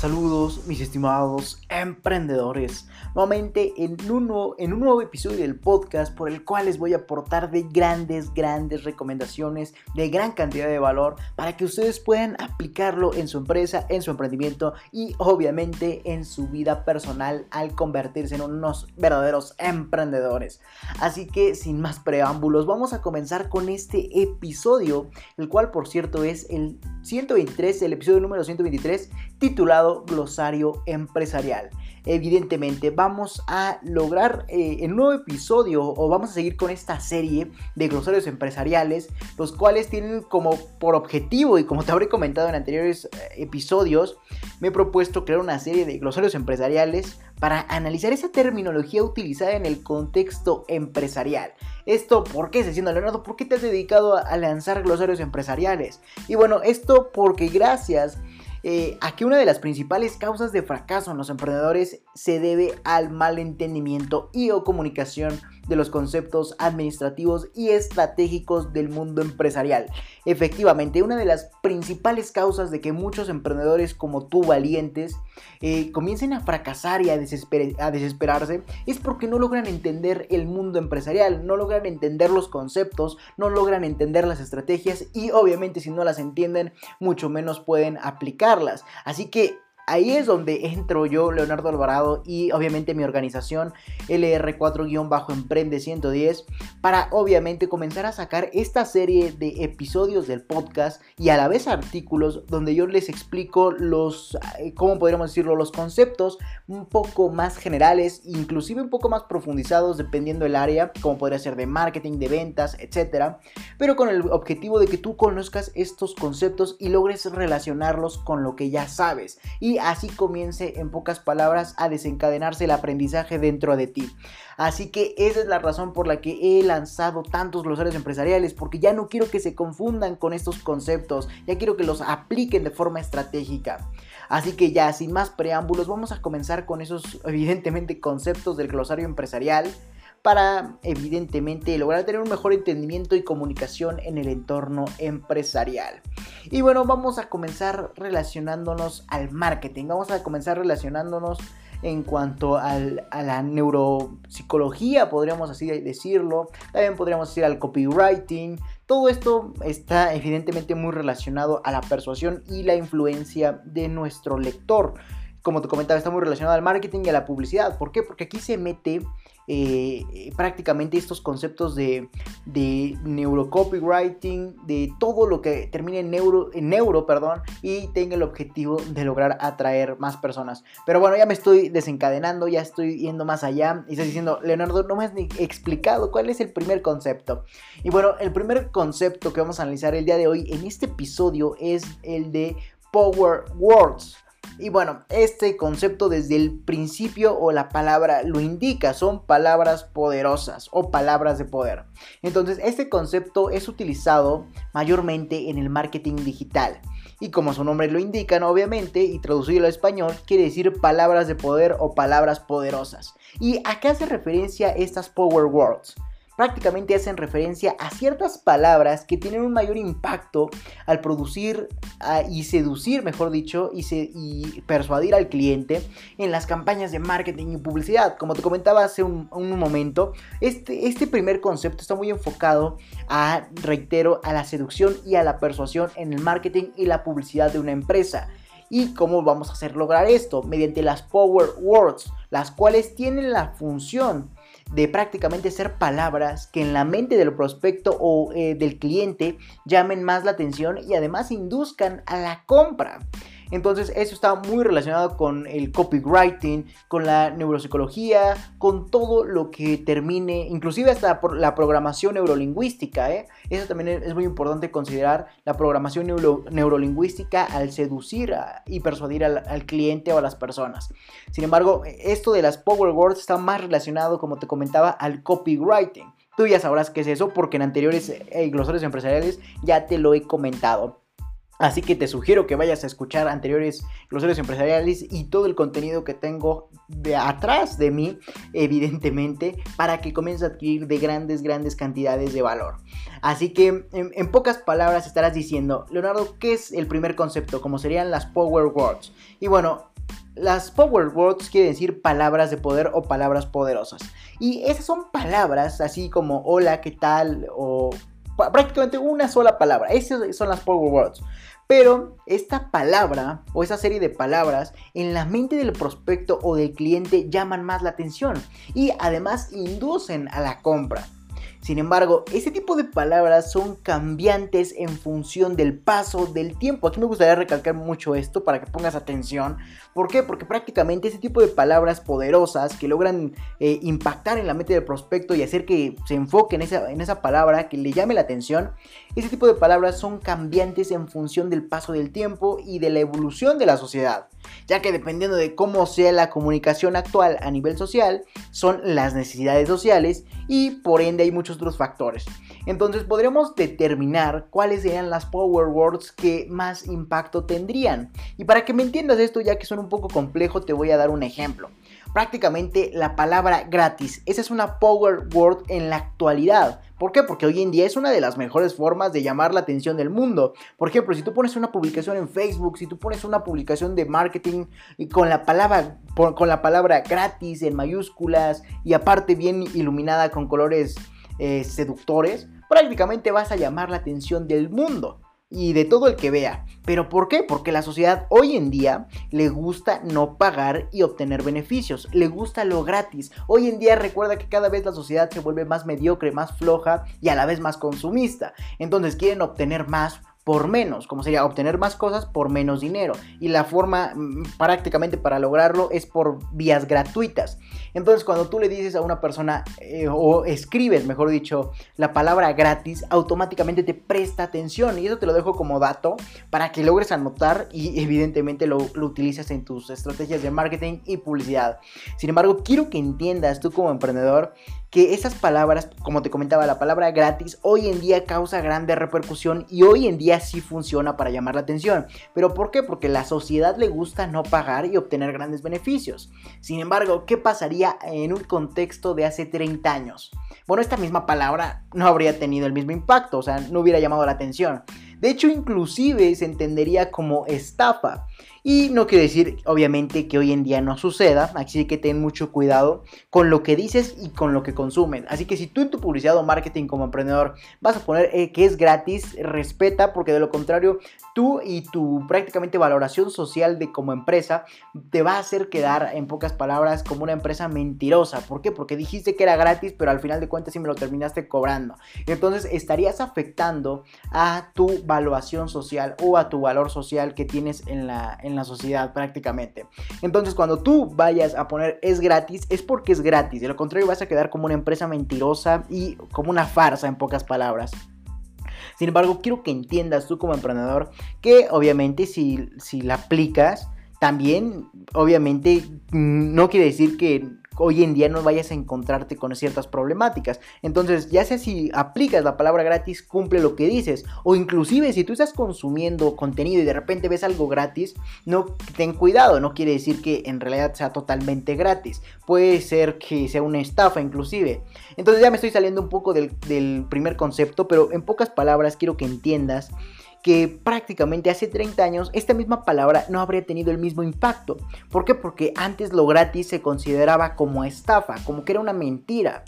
Saludos mis estimados emprendedores, nuevamente en un, nuevo, episodio del podcast por el cual les voy a aportar de grandes, grandes recomendaciones de gran cantidad de valor para que ustedes puedan aplicarlo en su empresa, en su emprendimiento y obviamente en su vida personal al convertirse en unos verdaderos emprendedores. Así que sin más preámbulos, vamos a comenzar con este episodio, el cual por cierto es el 123, el episodio número 123 titulado Glosario Empresarial. Evidentemente vamos a lograr eh, un nuevo episodio o vamos a seguir con esta serie de glosarios empresariales, los cuales tienen como por objetivo y como te habré comentado en anteriores eh, episodios, me he propuesto crear una serie de glosarios empresariales para analizar esa terminología utilizada en el contexto empresarial. Esto, ¿por qué, siendo Leonardo? ¿Por qué te has dedicado a lanzar glosarios empresariales? Y bueno, esto porque gracias eh, aquí una de las principales causas de fracaso en los emprendedores se debe al mal entendimiento y o comunicación de los conceptos administrativos y estratégicos del mundo empresarial. Efectivamente, una de las principales causas de que muchos emprendedores como tú valientes eh, comiencen a fracasar y a, a desesperarse es porque no logran entender el mundo empresarial, no logran entender los conceptos, no logran entender las estrategias y obviamente si no las entienden, mucho menos pueden aplicarlas. Así que ahí es donde entro yo, Leonardo Alvarado, y obviamente mi organización LR4-Emprende 110, para obviamente comenzar a sacar esta serie de episodios del podcast y a la vez artículos donde yo les explico los, eh, ¿cómo podríamos decirlo? Los conceptos un poco más generales, inclusive un poco más profundizados dependiendo del área, como podría ser de marketing, de ventas, etc. Pero con el objetivo de que tú conozcas estos conceptos y logres relacionarlos con lo que ya sabes. Y así comience en pocas palabras a desencadenarse el aprendizaje dentro de ti. Así que esa es la razón por la que he lanzado tantos glosarios empresariales, porque ya no quiero que se confundan con estos conceptos, ya quiero que los apliquen de forma estratégica. Así que ya, sin más preámbulos, vamos a comenzar con esos evidentemente conceptos del glosario empresarial para evidentemente lograr tener un mejor entendimiento y comunicación en el entorno empresarial. Y bueno, vamos a comenzar relacionándonos al marketing, vamos a comenzar relacionándonos en cuanto a la neuropsicología, podríamos así decirlo, también podríamos decir al copywriting, todo esto está evidentemente muy relacionado a la persuasión y la influencia de nuestro lector. Como te comentaba, está muy relacionado al marketing y a la publicidad. ¿Por qué? Porque aquí se mete eh, prácticamente estos conceptos de, de neurocopywriting, de todo lo que termine en neuro, en neuro perdón, y tenga el objetivo de lograr atraer más personas. Pero bueno, ya me estoy desencadenando, ya estoy yendo más allá y estás diciendo, Leonardo, no me has ni explicado cuál es el primer concepto. Y bueno, el primer concepto que vamos a analizar el día de hoy en este episodio es el de Power Words. Y bueno, este concepto desde el principio o la palabra lo indica, son palabras poderosas o palabras de poder. Entonces, este concepto es utilizado mayormente en el marketing digital. Y como su nombre lo indica, obviamente, y traducido al español, quiere decir palabras de poder o palabras poderosas. ¿Y a qué hace referencia estas Power Words? Prácticamente hacen referencia a ciertas palabras que tienen un mayor impacto al producir y seducir, mejor dicho, y, persuadir al cliente en las campañas de marketing y publicidad. Como te comentaba hace un, momento, este, este primer concepto está muy enfocado a, reitero, a la seducción y a la persuasión en el marketing y la publicidad de una empresa. ¿Y cómo vamos a hacer lograr esto? Mediante las Power Words, las cuales tienen la función de prácticamente ser palabras que en la mente del prospecto o eh, del cliente llamen más la atención y además induzcan a la compra. Entonces eso está muy relacionado con el copywriting, con la neuropsicología, con todo lo que termine, inclusive hasta por la programación neurolingüística. ¿eh? Eso también es muy importante considerar la programación neurolingüística al seducir y persuadir al, al, cliente o a las personas. Sin embargo, esto de las Power Words está más relacionado, como te comentaba, al copywriting. Tú ya sabrás qué es eso porque en anteriores eh, glosarios empresariales ya te lo he comentado. Así que te sugiero que vayas a escuchar anteriores glosarios empresariales y todo el contenido que tengo de atrás de mí, evidentemente, para que comiences a adquirir de grandes, grandes cantidades de valor. Así que, en, en, pocas palabras, estarás diciendo, Leonardo, ¿qué es el primer concepto? Como serían las Power Words. Y bueno, las Power Words quieren decir palabras de poder o palabras poderosas. Y esas son palabras así como hola, ¿qué tal? o prácticamente una sola palabra. Esas son las Power Words. Pero esta palabra o esa serie de palabras en la mente del prospecto o del cliente llaman más la atención y además inducen a la compra. Sin embargo, este tipo de palabras son cambiantes en función del paso del tiempo. Aquí me gustaría recalcar mucho esto para que pongas atención. ¿Por qué? Porque prácticamente este tipo de palabras poderosas que logran eh, impactar en la mente del prospecto y hacer que se enfoque en esa, en esa palabra, que le llame la atención, ese tipo de palabras son cambiantes en función del paso del tiempo y de la evolución de la sociedad, ya que dependiendo de cómo sea la comunicación actual a nivel social, son las necesidades sociales y por ende hay muchos otros factores. Entonces podremos determinar cuáles serían las power words que más impacto tendrían. Y para que me entiendas esto, ya que son un poco complejo, te voy a dar un ejemplo prácticamente la palabra gratis. Esa es una power word en la actualidad. ¿Por qué? Porque hoy en día es una de las mejores formas de llamar la atención del mundo. Por ejemplo, si tú pones una publicación en Facebook, si tú pones una publicación de marketing con la palabra, con la palabra gratis en mayúsculas y aparte bien iluminada con colores eh, seductores, prácticamente vas a llamar la atención del mundo y de todo el que vea. ¿Pero por qué? Porque la sociedad hoy en día le gusta no pagar y obtener beneficios, le gusta lo gratis. Hoy en día recuerda que cada vez la sociedad se vuelve más mediocre, más floja y a la vez más consumista. Entonces quieren obtener más por menos, como sería obtener más cosas por menos dinero. Y la forma mm, prácticamente para lograrlo es por vías gratuitas. Entonces cuando tú le dices a una persona eh, o escribes, mejor dicho, la palabra gratis, automáticamente te presta atención. Y eso te lo dejo como dato para que logres anotar y evidentemente lo, lo utilices en tus estrategias de marketing y publicidad. Sin embargo, quiero que entiendas tú como emprendedor que esas palabras, como te comentaba, la palabra gratis hoy en día causa grande repercusión y hoy en día sí funciona para llamar la atención. ¿Pero por qué? Porque la sociedad le gusta no pagar y obtener grandes beneficios. Sin embargo, ¿qué pasaría en un contexto de hace 30 años? Bueno, esta misma palabra no habría tenido el mismo impacto, o sea, no hubiera llamado la atención. De hecho, inclusive se entendería como estafa. Y no quiere decir, obviamente, que hoy en día no suceda, así que ten mucho cuidado con lo que dices y con lo que consumen. Así que si tú en tu publicidad o marketing como emprendedor vas a poner eh, que es gratis, respeta, porque de lo contrario, tú y tu prácticamente valoración social de como empresa te va a hacer quedar, en pocas palabras, como una empresa mentirosa. ¿Por qué? Porque dijiste que era gratis, pero al final de cuentas sí me lo terminaste cobrando. Entonces estarías afectando a tu valuación social o a tu valor social que tienes en la en la sociedad prácticamente. Entonces cuando tú vayas a poner es gratis, es porque es gratis. De lo contrario vas a quedar como una empresa mentirosa y como una farsa en pocas palabras. Sin embargo, quiero que entiendas tú como emprendedor que obviamente si, si la aplicas, también obviamente mm, no quiere decir que hoy en día no vayas a encontrarte con ciertas problemáticas. Entonces, ya sea si aplicas la palabra gratis, cumple lo que dices. O inclusive si tú estás consumiendo contenido y de repente ves algo gratis, no ten cuidado, no quiere decir que en realidad sea totalmente gratis. Puede ser que sea una estafa inclusive. Entonces ya me estoy saliendo un poco del, del primer concepto, pero en pocas palabras quiero que entiendas que prácticamente hace 30 años esta misma palabra no habría tenido el mismo impacto. ¿Por qué? Porque antes lo gratis se consideraba como estafa, como que era una mentira.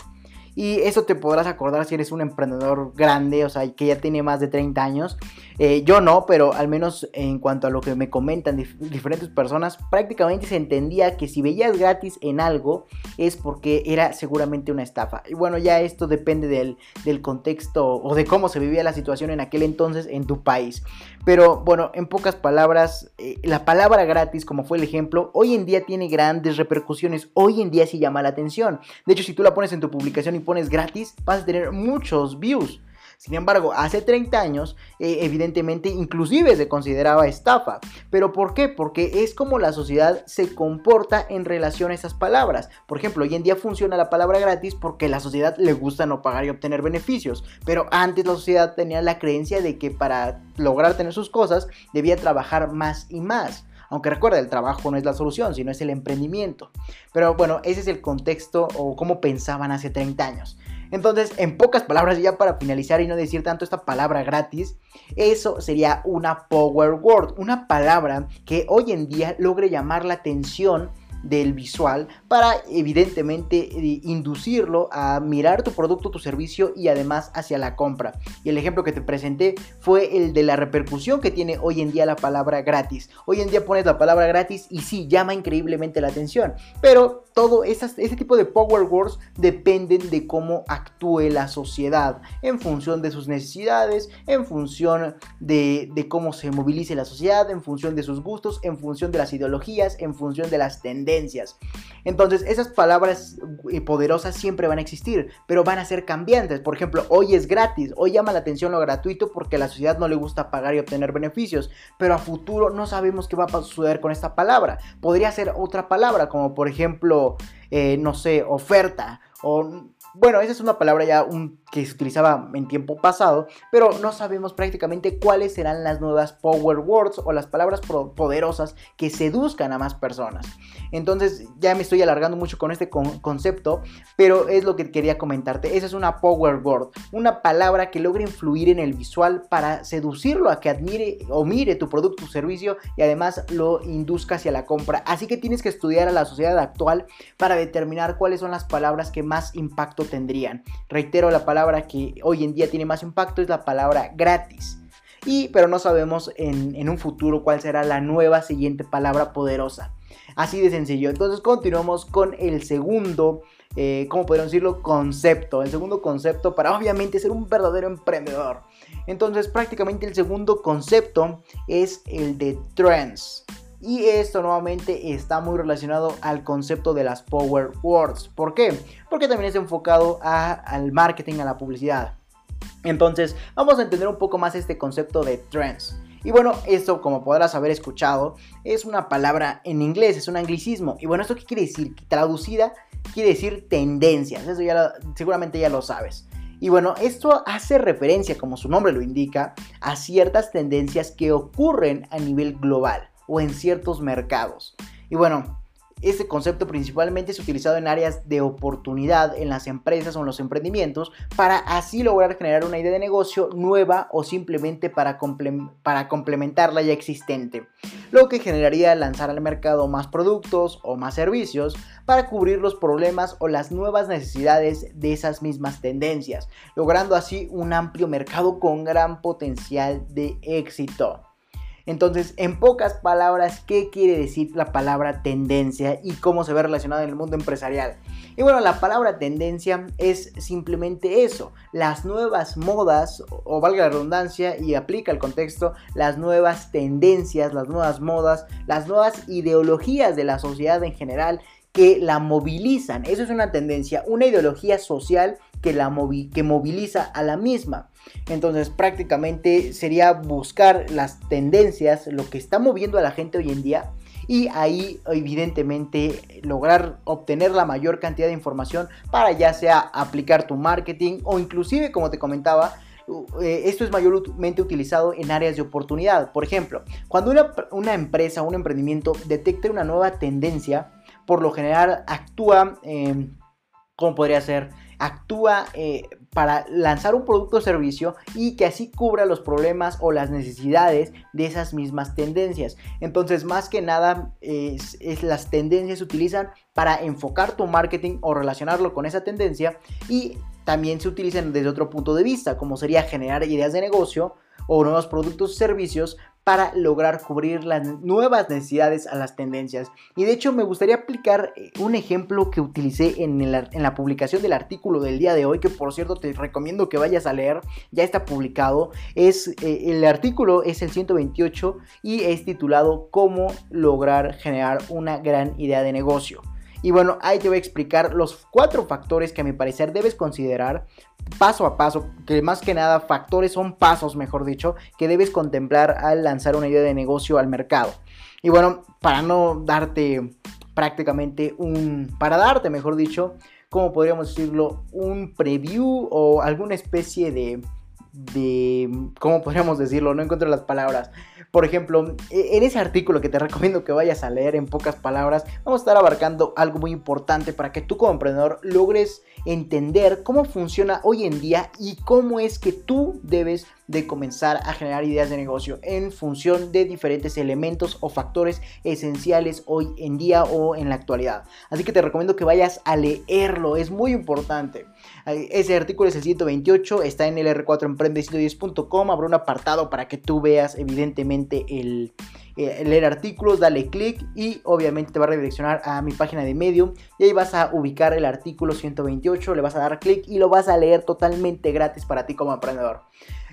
Y eso te podrás acordar si eres un emprendedor grande, o sea, que ya tiene más de 30 años. Eh, yo no, pero al menos en cuanto a lo que me comentan diferentes personas, prácticamente se entendía que si veías gratis en algo es porque era seguramente una estafa. Y bueno, ya esto depende del, contexto o de cómo se vivía la situación en aquel entonces en tu país. Pero bueno, en pocas palabras, eh, la palabra gratis, como fue el ejemplo, hoy en día tiene grandes repercusiones. Hoy en día sí llama la atención. De hecho, si tú la pones en tu publicación y pones gratis, vas a tener muchos views. Sin embargo, hace 30 años, eh, evidentemente, inclusive se consideraba estafa. ¿Pero por qué? Porque es como la sociedad se comporta en relación a esas palabras. Por ejemplo, hoy en día funciona la palabra gratis porque a la sociedad le gusta no pagar y obtener beneficios. Pero antes la sociedad tenía la creencia de que para lograr tener sus cosas debía trabajar más y más. Aunque recuerda, el trabajo no es la solución, sino es el emprendimiento. Pero bueno, ese es el contexto o cómo pensaban hace 30 años. Entonces, en pocas palabras, ya para finalizar y no decir tanto esta palabra gratis, eso sería una power word, una palabra que hoy en día logre llamar la atención del visual para evidentemente eh, inducirlo a mirar tu producto, tu servicio y además hacia la compra. Y el ejemplo que te presenté fue el de la repercusión que tiene hoy en día la palabra gratis. Hoy en día pones la palabra gratis y sí, llama increíblemente la atención, pero todo esas, ese tipo de power words dependen de cómo actúe la sociedad en función de sus necesidades, en función de, de cómo se movilice la sociedad, en función de sus gustos, en función de las ideologías, en función de las tendencias entonces, esas palabras eh, poderosas siempre van a existir, pero van a ser cambiantes. Por ejemplo, hoy es gratis, hoy llama la atención lo gratuito porque a la sociedad no le gusta pagar y obtener beneficios, pero a futuro no sabemos qué va a suceder con esta palabra. Podría ser otra palabra, como por ejemplo, eh, no sé, oferta o bueno, esa es una palabra ya que se utilizaba en tiempo pasado, pero no sabemos prácticamente cuáles serán las nuevas power words o las palabras poderosas que seduzcan a más personas. Entonces ya me estoy alargando mucho con este concepto, pero es lo que quería comentarte. Esa es una power word, una palabra que logra influir en el visual para seducirlo a que admire o mire tu producto o servicio y además lo induzca hacia la compra. Así que tienes que estudiar a la sociedad actual para determinar cuáles son las palabras que más impacto tendrían. Reitero, la palabra que hoy en día tiene más impacto es la palabra gratis. Y, pero no sabemos en, un futuro cuál será la nueva siguiente palabra poderosa. Así de sencillo. Entonces continuamos con el segundo, eh, ¿cómo podríamos decirlo? Concepto. El segundo concepto para obviamente ser un verdadero emprendedor. Entonces prácticamente el segundo concepto es el de trends. Y esto nuevamente está muy relacionado al concepto de las Power Words. ¿Por qué? Porque también es enfocado al marketing, a la publicidad. Entonces, vamos a entender un poco más este concepto de trends. Y bueno, esto, como podrás haber escuchado, es una palabra en inglés, es un anglicismo. Y bueno, ¿esto qué quiere decir? Traducida, quiere decir tendencias. Eso ya seguramente ya lo sabes. Y bueno, esto hace referencia, como su nombre lo indica, a ciertas tendencias que ocurren a nivel global o en ciertos mercados. Y bueno, este concepto principalmente es utilizado en áreas de oportunidad en las empresas o en los emprendimientos para así lograr generar una idea de negocio nueva o simplemente para, para complementar la ya existente, lo que generaría lanzar al mercado más productos o más servicios para cubrir los problemas o las nuevas necesidades de esas mismas tendencias, logrando así un amplio mercado con gran potencial de éxito. Entonces, en pocas palabras, ¿qué quiere decir la palabra tendencia y cómo se ve relacionada en el mundo empresarial? Y bueno, la palabra tendencia es simplemente eso, las nuevas modas, o valga la redundancia y aplica el contexto, las nuevas tendencias, las nuevas modas, las nuevas ideologías de la sociedad en general que la movilizan. Eso es una tendencia, una ideología social que, la que moviliza a la misma. Entonces prácticamente sería buscar las tendencias, lo que está moviendo a la gente hoy en día y ahí evidentemente lograr obtener la mayor cantidad de información para ya sea aplicar tu marketing o inclusive como te comentaba eh, esto es mayormente utilizado en áreas de oportunidad. Por ejemplo, cuando una, empresa, un emprendimiento detecta una nueva tendencia, por lo general actúa, eh, ¿cómo podría ser? actúa eh, para lanzar un producto o servicio y que así cubra los problemas o las necesidades de esas mismas tendencias. Entonces, más que nada, es, las tendencias se utilizan para enfocar tu marketing o relacionarlo con esa tendencia y también se utilizan desde otro punto de vista, como sería generar ideas de negocio o nuevos productos o servicios para lograr cubrir las nuevas necesidades a las tendencias. Y de hecho me gustaría aplicar eh, un ejemplo que utilicé en, la publicación del artículo del día de hoy, que por cierto te recomiendo que vayas a leer, ya está publicado. Es, eh, el artículo es el 128 y es titulado Cómo lograr generar una gran idea de negocio. Y bueno, ahí te voy a explicar los cuatro factores que a mi parecer debes considerar paso a paso, que más que nada factores son pasos, mejor dicho, que debes contemplar al lanzar una idea de negocio al mercado. Y bueno, para no darte prácticamente un, para darte, mejor dicho, como podríamos decirlo, un preview o alguna especie de de, ¿cómo podríamos decirlo? No encuentro las palabras. Por ejemplo, e, en ese artículo que te recomiendo que vayas a leer en pocas palabras, vamos a estar abarcando algo muy importante para que tú como emprendedor logres entender cómo funciona hoy en día y cómo es que tú debes de comenzar a generar ideas de negocio en función de diferentes elementos o factores esenciales hoy en día o en la actualidad. Así que te recomiendo que vayas a leerlo, es muy importante. Ese artículo es el 128, está en el R4 emprende110.com, habrá un apartado para que tú veas evidentemente el, eh, leer artículos, dale clic y obviamente te va a redireccionar a mi página de Medium y ahí vas a ubicar el artículo 128, le vas a dar clic y lo vas a leer totalmente gratis para ti como emprendedor.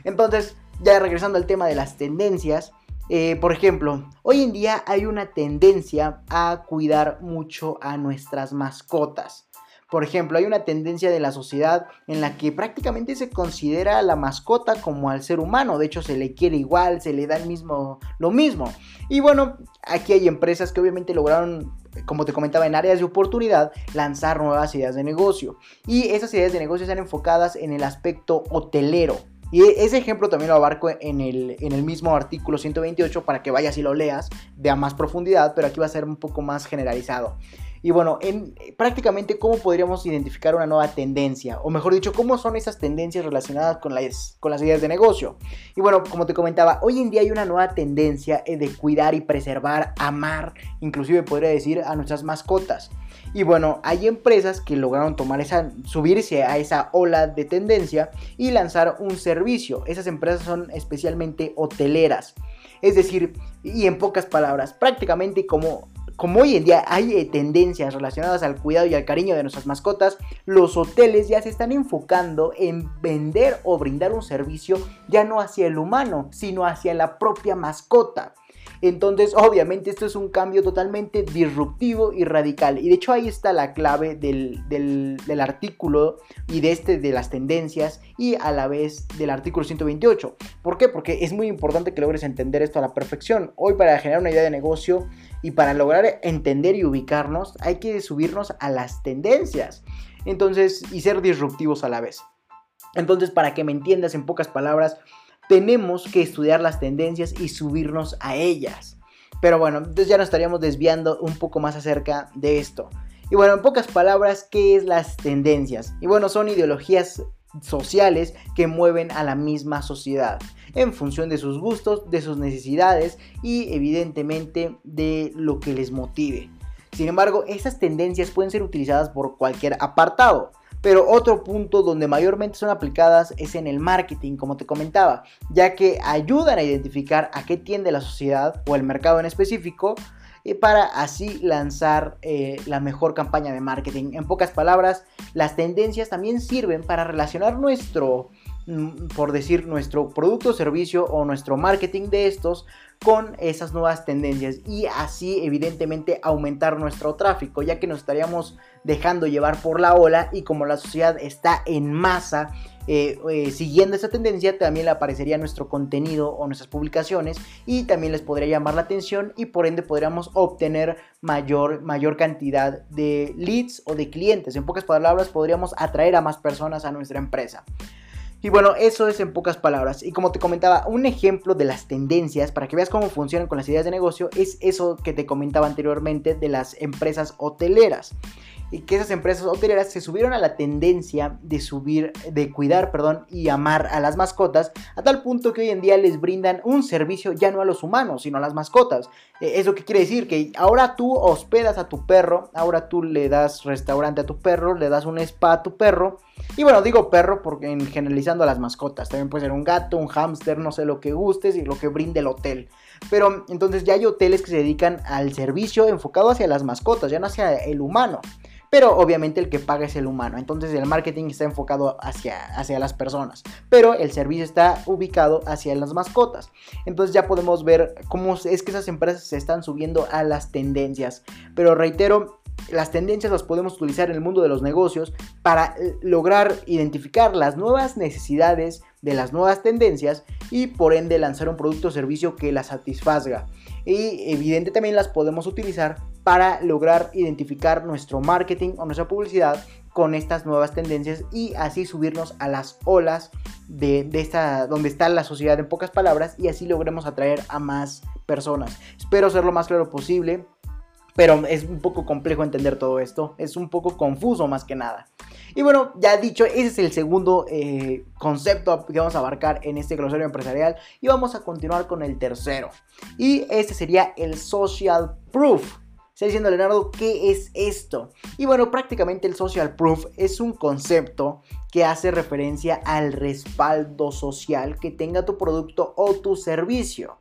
Entonces, ya regresando al tema de las tendencias, eh, por ejemplo, hoy en día hay una tendencia a cuidar mucho a nuestras mascotas. Por ejemplo, hay una tendencia de la sociedad en la que prácticamente se considera a la mascota como al ser humano. De hecho, se le quiere igual, se le da el mismo, lo mismo. Y bueno, aquí hay empresas que obviamente lograron como te comentaba, en áreas de oportunidad, lanzar nuevas ideas de negocio. Y esas ideas de negocio están enfocadas en el aspecto hotelero. Y ese ejemplo también lo abarco en el, en el mismo artículo 128 para que vayas y lo leas de a más profundidad, pero aquí va a ser un poco más generalizado. Y bueno, en, prácticamente cómo podríamos identificar una nueva tendencia, o mejor dicho, cómo son esas tendencias relacionadas con las, con las ideas de negocio. Y bueno, como te comentaba, hoy en día hay una nueva tendencia eh, de cuidar y preservar, amar, inclusive podría decir a nuestras mascotas. Y bueno, hay empresas que lograron tomar esa, subirse a esa ola de tendencia y lanzar un servicio. Esas empresas son especialmente hoteleras. Es decir, y en pocas palabras, prácticamente como como hoy en día hay eh, tendencias relacionadas al cuidado y al cariño de nuestras mascotas, los hoteles ya se están enfocando en vender o brindar un servicio ya no hacia el humano, sino hacia la propia mascota. Entonces, obviamente, esto es un cambio totalmente disruptivo y radical. Y de hecho, ahí está la clave del, del, artículo y de este de las tendencias y a la vez del artículo 128. ¿Por qué? Porque es muy importante que logres entender esto a la perfección. Hoy, para generar una idea de negocio y para lograr entender y ubicarnos, hay que subirnos a las tendencias. Entonces, y ser disruptivos a la vez. Entonces, para que me entiendas en pocas palabras, tenemos que estudiar las tendencias y subirnos a ellas. Pero bueno, entonces ya nos estaríamos desviando un poco más acerca de esto. Y bueno, en pocas palabras, ¿qué es las tendencias? Y bueno, son ideologías sociales que mueven a la misma sociedad en función de sus gustos, de sus necesidades y evidentemente de lo que les motive. Sin embargo, estas tendencias pueden ser utilizadas por cualquier apartado. Pero otro punto donde mayormente son aplicadas es en el marketing, como te comentaba, ya que ayudan a identificar a qué tiende la sociedad o el mercado en específico para así lanzar eh, la mejor campaña de marketing. En pocas palabras, las tendencias también sirven para relacionar nuestro, por decir, nuestro producto servicio o nuestro marketing de estos con esas nuevas tendencias y así evidentemente aumentar nuestro tráfico ya que nos estaríamos dejando llevar por la ola y como la sociedad está en masa eh, eh, siguiendo esa tendencia también le aparecería nuestro contenido o nuestras publicaciones y también les podría llamar la atención y por ende podríamos obtener mayor, mayor cantidad de leads o de clientes. En pocas palabras podríamos atraer a más personas a nuestra empresa y bueno, eso es en pocas palabras. Y como te comentaba, un ejemplo de las tendencias para que veas cómo funcionan con las ideas de negocio es eso que te comentaba anteriormente de las empresas hoteleras y que esas empresas hoteleras se subieron a la tendencia de subir, de cuidar, perdón, y amar a las mascotas, a tal punto que hoy en día les brindan un servicio ya no a los humanos, sino a las mascotas. E, ¿Eso qué quiere decir? Que ahora tú hospedas a tu perro, ahora tú le das restaurante a tu perro, le das un spa a tu perro. Y bueno, digo perro porque en generalizando a las mascotas, también puede ser un gato, un hámster, no sé lo que gustes y lo que brinde el hotel. Pero entonces ya hay hoteles que se dedican al servicio enfocado hacia las mascotas, ya no hacia el humano pero obviamente el que paga es el humano. Entonces el marketing está enfocado hacia, hacia las personas, pero el servicio está ubicado hacia las mascotas. Entonces ya podemos ver cómo es que esas empresas se están subiendo a las tendencias. Pero reitero, las tendencias las podemos utilizar en el mundo de los negocios para lograr identificar las nuevas necesidades de las nuevas tendencias y por ende lanzar un producto o servicio que las satisfaga. Y evidente también las podemos utilizar para lograr identificar nuestro marketing o nuestra publicidad con estas nuevas tendencias y así subirnos a las olas de, esta, donde está la sociedad en pocas palabras y así logremos atraer a más personas. Espero ser lo más claro posible, pero es un poco complejo entender todo esto, es un poco confuso más que nada. Y bueno, ya dicho, ese es el segundo eh, concepto que vamos a abarcar en este glosario empresarial y vamos a continuar con el tercero. Y este sería el social proof. Está diciendo Leonardo, ¿qué es esto? Y bueno, prácticamente el social proof es un concepto que hace referencia al respaldo social que tenga tu producto o tu servicio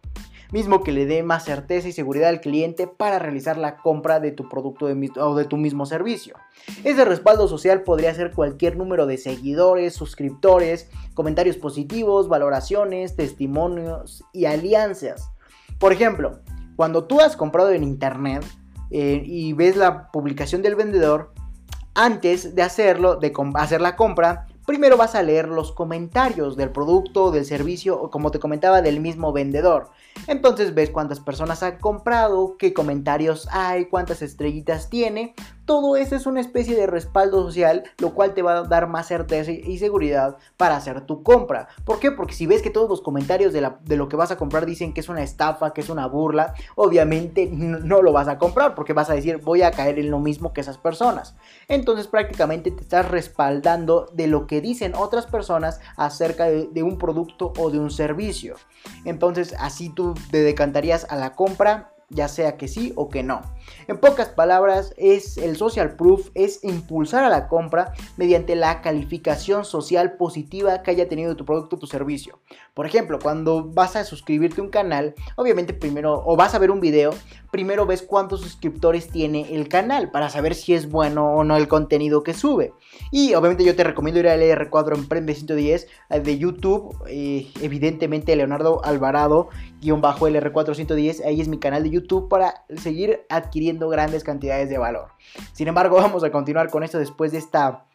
mismo que le dé más certeza y seguridad al cliente para realizar la compra de tu producto o de tu mismo servicio. Ese respaldo social podría ser cualquier número de seguidores, suscriptores, comentarios positivos, valoraciones, testimonios y alianzas. Por ejemplo, cuando tú has comprado en internet, eh, y ves la publicación del vendedor, antes de hacerlo, de hacer la compra, primero vas a leer los comentarios del producto, del servicio o como te comentaba del mismo vendedor. Entonces ves cuántas personas han comprado, qué comentarios hay, cuántas estrellitas tiene. Todo eso es una especie de respaldo social, lo cual te va a dar más certeza y seguridad para hacer tu compra. ¿Por qué? Porque si ves que todos los comentarios de, lo que vas a comprar dicen que es una estafa, que es una burla, obviamente no lo vas a comprar porque vas a decir voy a caer en lo mismo que esas personas. Entonces prácticamente te estás respaldando de lo que dicen otras personas acerca de un producto o de un servicio. Entonces así tú te decantarías a la compra ya sea que sí o que no. En pocas palabras, es el social proof es impulsar a la compra mediante la calificación social positiva que haya tenido tu producto o tu servicio. Por ejemplo, cuando vas a suscribirte a un canal, obviamente primero o vas a ver un video, primero ves cuántos suscriptores tiene el canal para saber si es bueno o no el contenido que sube. Y obviamente yo te recomiendo ir al R4 Emprende 110 eh, de YouTube, eh, evidentemente Leonardo Alvarado, guion bajo LR4 110, ahí es mi canal de YouTube para seguir adquiriendo grandes cantidades de valor. Sin embargo, vamos a continuar con esto después de esta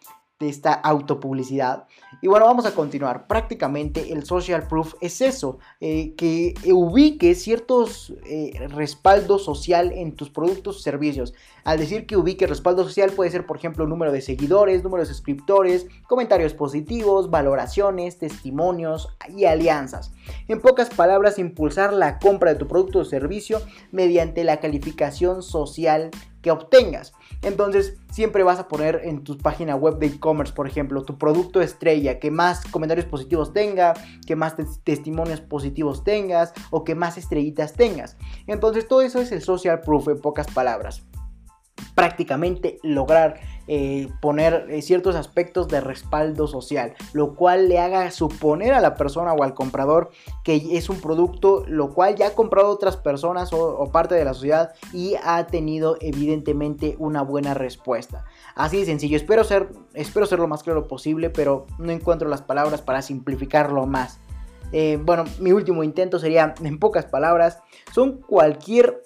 esta autopublicidad. Y bueno, vamos a continuar. Prácticamente el social proof es eso, eh, que ubique ciertos eh, respaldo social en tus productos o servicios. Al decir que ubique respaldo social puede ser, por ejemplo, número de seguidores, número de suscriptores, comentarios positivos, valoraciones, testimonios y alianzas. En pocas palabras, impulsar la compra de tu producto o servicio mediante la calificación social que obtengas. Entonces, siempre vas a poner en tu página web de e-commerce, por ejemplo, tu producto estrella, que más comentarios positivos tenga, que más testimonios positivos tengas o que más estrellitas tengas. Entonces, todo eso es el social proof en pocas palabras. Prácticamente lograr eh, poner eh, ciertos aspectos de respaldo social, lo cual le haga suponer a la persona o al comprador que es un producto lo cual ya ha comprado otras personas o, parte de la sociedad y ha tenido evidentemente una buena respuesta. Así de sencillo, espero ser, espero ser lo más claro posible, pero no encuentro las palabras para simplificarlo más. Eh, bueno, mi último intento sería, en pocas palabras, son cualquier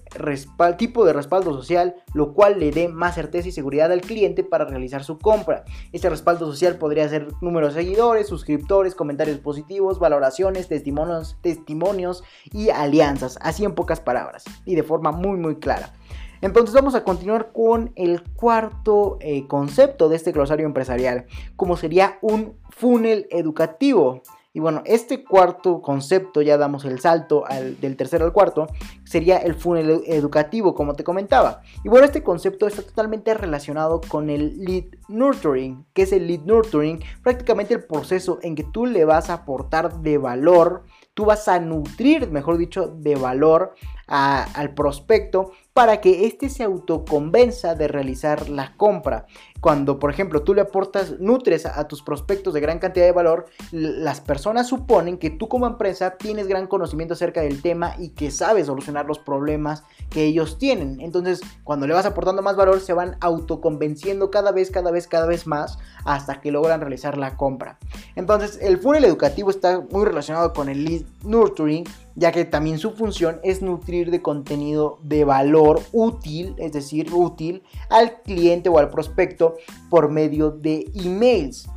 tipo de respaldo social, lo cual le dé más certeza y seguridad al cliente para realizar su compra. Este respaldo social podría ser número de seguidores, suscriptores, comentarios positivos, valoraciones, testimonios, testimonios y alianzas, así en pocas palabras y de forma muy muy clara. Entonces vamos a continuar con el cuarto eh, concepto de este glosario empresarial, como sería un funnel educativo. Y bueno, este cuarto concepto, ya damos el salto del tercero al cuarto, sería el funnel educativo, como te comentaba. Y bueno, este concepto está totalmente relacionado con el lead nurturing. que es el lead nurturing? Prácticamente el proceso en que tú le vas a aportar de valor, tú vas a nutrir, mejor dicho, de valor al prospecto para que éste se autoconvenza de realizar la compra. Cuando, por ejemplo, tú le aportas, nutres a, tus prospectos de gran cantidad de valor, las personas suponen que tú como empresa tienes gran conocimiento acerca del tema y que sabes solucionar los problemas que ellos tienen. Entonces, cuando le vas aportando más valor, se van autoconvenciendo cada vez, cada vez, cada vez más hasta que logran realizar la compra. Entonces, el funnel educativo está muy relacionado con el lead nurturing, ya que también su función es nutrir de contenido de valor útil, es decir, útil al cliente o al prospecto por medio de emails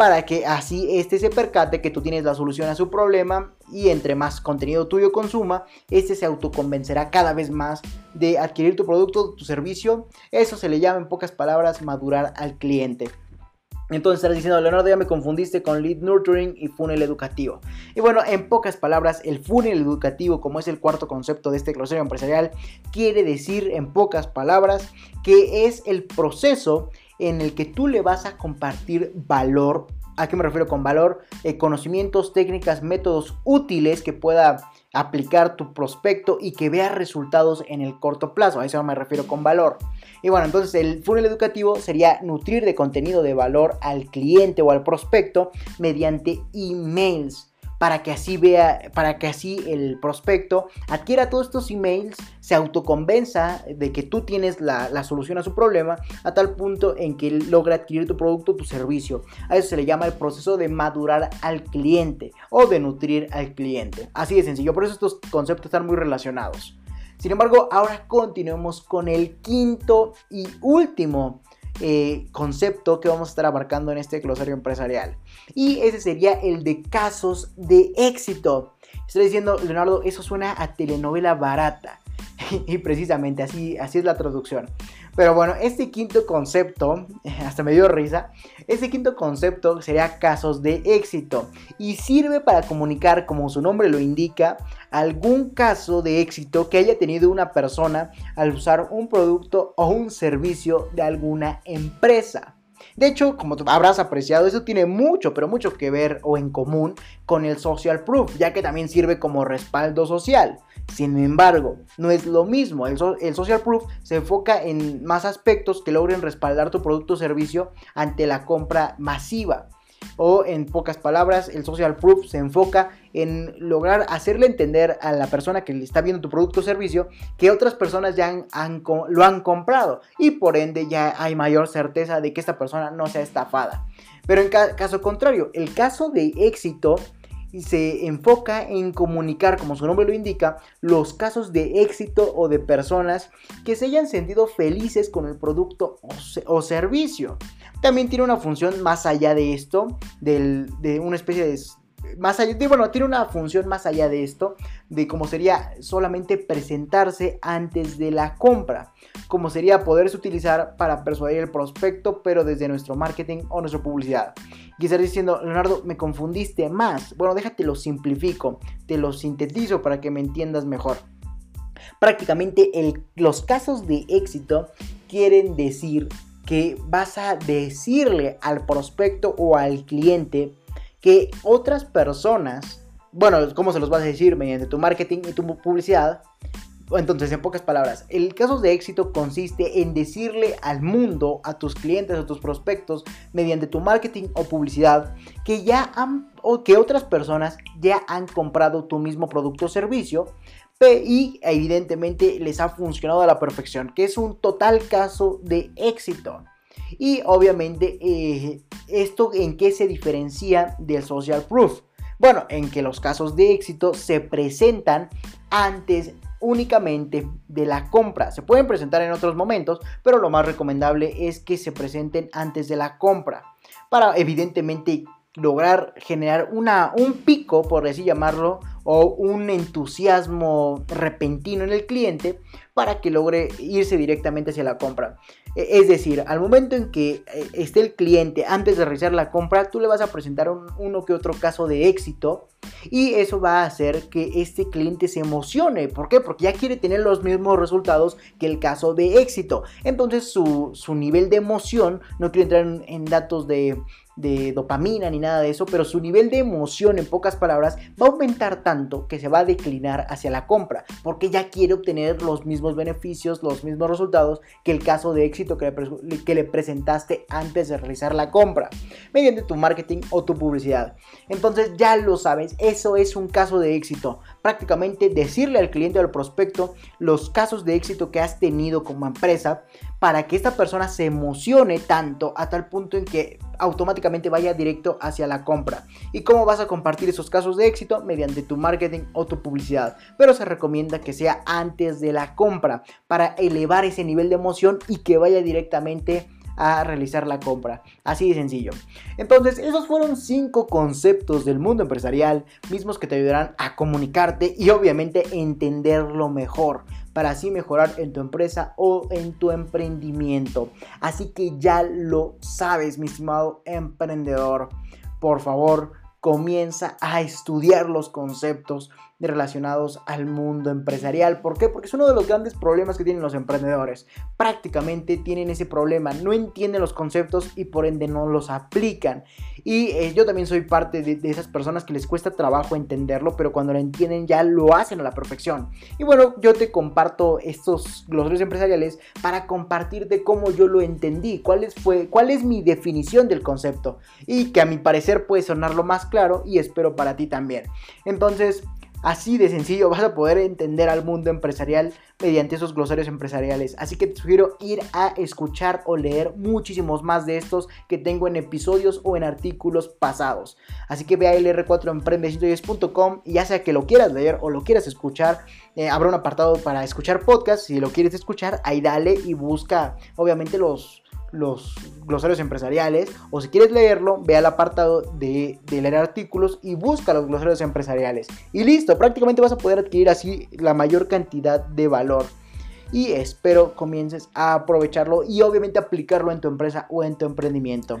para que así este se percate que tú tienes la solución a su problema y entre más contenido tuyo consuma, este se autoconvencerá cada vez más de adquirir tu producto, tu servicio. Eso se le llama en pocas palabras madurar al cliente. Entonces estarás diciendo, Leonardo, ya me confundiste con lead nurturing y funnel educativo. Y bueno, en pocas palabras, el funnel educativo, como es el cuarto concepto de este glosario empresarial, quiere decir en pocas palabras que es el proceso en el que tú le vas a compartir valor. ¿A qué me refiero con valor? Eh, conocimientos, técnicas, métodos útiles que pueda aplicar tu prospecto y que vea resultados en el corto plazo. A eso me refiero con valor. Y bueno, entonces el funnel educativo sería nutrir de contenido de valor al cliente o al prospecto mediante emails para que así vea, para que así el prospecto adquiera todos estos emails, se autoconvenza de que tú tienes la, solución a su problema, a tal punto en que logra adquirir tu producto o tu servicio. A eso se le llama el proceso de madurar al cliente o de nutrir al cliente. Así de sencillo, por eso estos conceptos están muy relacionados. Sin embargo, ahora continuemos con el quinto y último eh, concepto que vamos a estar abarcando en este glosario empresarial. Y ese sería el de casos de éxito. Estoy diciendo, Leonardo, eso suena a telenovela barata. y precisamente así, así es la traducción. Pero bueno, este quinto concepto, hasta me dio risa, este quinto concepto sería casos de éxito y sirve para comunicar, como su nombre lo indica, algún caso de éxito que haya tenido una persona al usar un producto o un servicio de alguna empresa. De hecho, como habrás apreciado, eso tiene mucho, pero mucho que ver o en común con el social proof, ya que también sirve como respaldo social. Sin embargo, no es lo mismo. El, social proof se enfoca en más aspectos que logren respaldar tu producto o servicio ante la compra masiva. O en pocas palabras, el social proof se enfoca en lograr hacerle entender a la persona que le está viendo tu producto o servicio que otras personas ya lo han comprado y por ende ya hay mayor certeza de que esta persona no sea estafada. Pero en caso contrario, el caso de éxito se enfoca en comunicar, como su nombre lo indica, los casos de éxito o de personas que se hayan sentido felices con el producto o, servicio. También tiene una función más allá de esto, de una especie de más allá, de, bueno, tiene una función más allá de esto, de cómo sería solamente presentarse antes de la compra, como sería poderse utilizar para persuadir el prospecto, pero desde nuestro marketing o nuestra publicidad. Quizás diciendo, Leonardo, me confundiste más. Bueno, déjate lo simplifico, te lo sintetizo para que me entiendas mejor. Prácticamente los casos de éxito quieren decir que vas a decirle al prospecto o al cliente que otras personas, bueno, ¿cómo se los vas a decir? Mediante tu marketing y tu publicidad. Entonces, en pocas palabras, el caso de éxito consiste en decirle al mundo, a tus clientes, a tus prospectos, mediante tu marketing o publicidad, que ya han o que otras personas ya han comprado tu mismo producto o servicio y evidentemente les ha funcionado a la perfección, que es un total caso de éxito. Y obviamente, eh, ¿esto en qué se diferencia del social proof? Bueno, en que los casos de éxito se presentan antes únicamente de la compra. Se pueden presentar en otros momentos, pero lo más recomendable es que se presenten antes de la compra. Para evidentemente lograr generar una, un pico, por así llamarlo, o un entusiasmo repentino en el cliente para que logre irse directamente hacia la compra. E, es decir, al momento en que eh, esté el cliente antes de realizar la compra, tú le vas a presentar uno que otro caso de éxito y eso va a hacer que este cliente se emocione. ¿Por qué? Porque ya quiere tener los mismos resultados que el caso de éxito. Entonces su, nivel de emoción, no quiero entrar en, datos de, de dopamina ni nada de eso, pero su nivel de emoción, en pocas palabras, va a aumentar tanto que se va a declinar hacia la compra, porque ya quiere obtener los mismos beneficios, los mismos resultados que el caso de éxito que le, que le presentaste antes de realizar la compra, mediante tu marketing o tu publicidad. Entonces ya lo sabes, eso es un caso de éxito. Prácticamente decirle al cliente o al prospecto los casos de éxito que has tenido como empresa para que esta persona se emocione tanto a tal punto en que automáticamente vaya directo hacia la compra. ¿Y cómo vas a compartir esos casos de éxito? Mediante tu marketing o tu publicidad. Pero se recomienda que sea antes de la compra para elevar ese nivel de emoción y que vaya directamente a realizar la compra. Así de sencillo. Entonces, esos fueron cinco conceptos del mundo empresarial, mismos que te ayudarán a comunicarte y obviamente entenderlo mejor para así mejorar en tu empresa o en tu emprendimiento. Así que ya lo sabes, mi estimado emprendedor. Por favor, comienza a estudiar los conceptos relacionados al mundo empresarial. ¿Por qué? Porque es uno de los grandes problemas que tienen los emprendedores. Prácticamente tienen ese problema, no entienden los conceptos y por ende no los aplican. Y eh, yo también soy parte de, esas personas que les cuesta trabajo entenderlo, pero cuando lo entienden ya lo hacen a la perfección. Y bueno, yo te comparto estos glosarios empresariales para compartirte cómo yo lo entendí, cuál es, fue, cuál es mi definición del concepto y que a mi parecer puede sonar lo más claro y espero para ti también. Entonces, Así de sencillo vas a poder entender al mundo empresarial mediante esos glosarios empresariales. Así que te sugiero ir a escuchar o leer muchísimos más de estos que tengo en episodios o en artículos pasados. Así que ve a lr4emprende110.com y ya sea que lo quieras leer o lo quieras escuchar, eh, habrá un apartado para escuchar podcast. Si lo quieres escuchar, ahí dale y busca obviamente los los glosarios empresariales o si quieres leerlo, ve al apartado de, leer artículos y busca los glosarios empresariales. Y listo, prácticamente vas a poder adquirir así la mayor cantidad de valor. Y espero comiences a aprovecharlo y obviamente aplicarlo en tu empresa o en tu emprendimiento.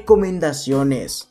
recomendaciones.